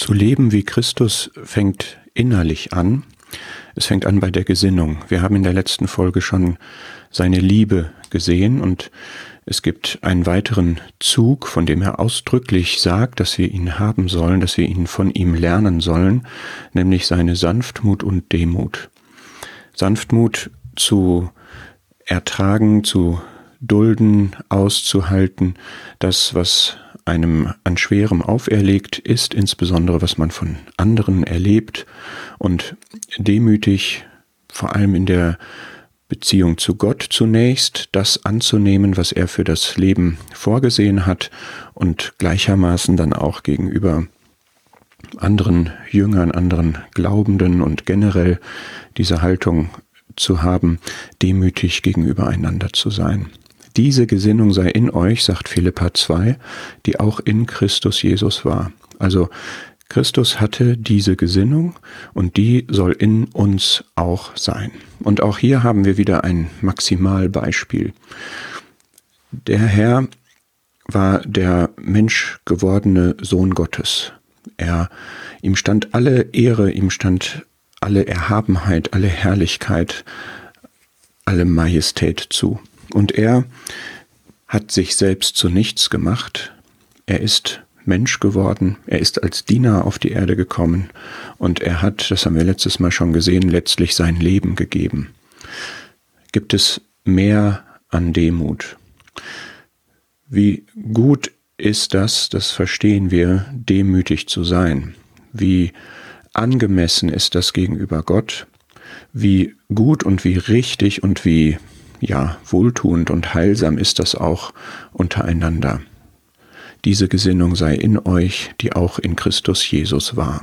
Zu leben wie Christus fängt innerlich an. Es fängt an bei der Gesinnung. Wir haben in der letzten Folge schon seine Liebe gesehen und es gibt einen weiteren Zug, von dem er ausdrücklich sagt, dass wir ihn haben sollen, dass wir ihn von ihm lernen sollen, nämlich seine Sanftmut und Demut. Sanftmut zu ertragen, zu dulden, auszuhalten, das, was einem an Schwerem auferlegt ist, insbesondere was man von anderen erlebt und demütig, vor allem in der Beziehung zu Gott zunächst, das anzunehmen, was er für das Leben vorgesehen hat und gleichermaßen dann auch gegenüber anderen Jüngern, anderen Glaubenden und generell diese Haltung zu haben, demütig gegenüber einander zu sein. Diese Gesinnung sei in euch, sagt Philippa 2, die auch in Christus Jesus war. Also Christus hatte diese Gesinnung und die soll in uns auch sein. Und auch hier haben wir wieder ein Maximalbeispiel. Der Herr war der menschgewordene Sohn Gottes. Er, ihm stand alle Ehre, ihm stand alle Erhabenheit, alle Herrlichkeit, alle Majestät zu. Und er hat sich selbst zu nichts gemacht. Er ist Mensch geworden. Er ist als Diener auf die Erde gekommen. Und er hat, das haben wir letztes Mal schon gesehen, letztlich sein Leben gegeben. Gibt es mehr an Demut? Wie gut ist das, das verstehen wir, demütig zu sein? Wie angemessen ist das gegenüber Gott? Wie gut und wie richtig und wie ja, wohltuend und heilsam ist das auch untereinander. Diese Gesinnung sei in euch, die auch in Christus Jesus war.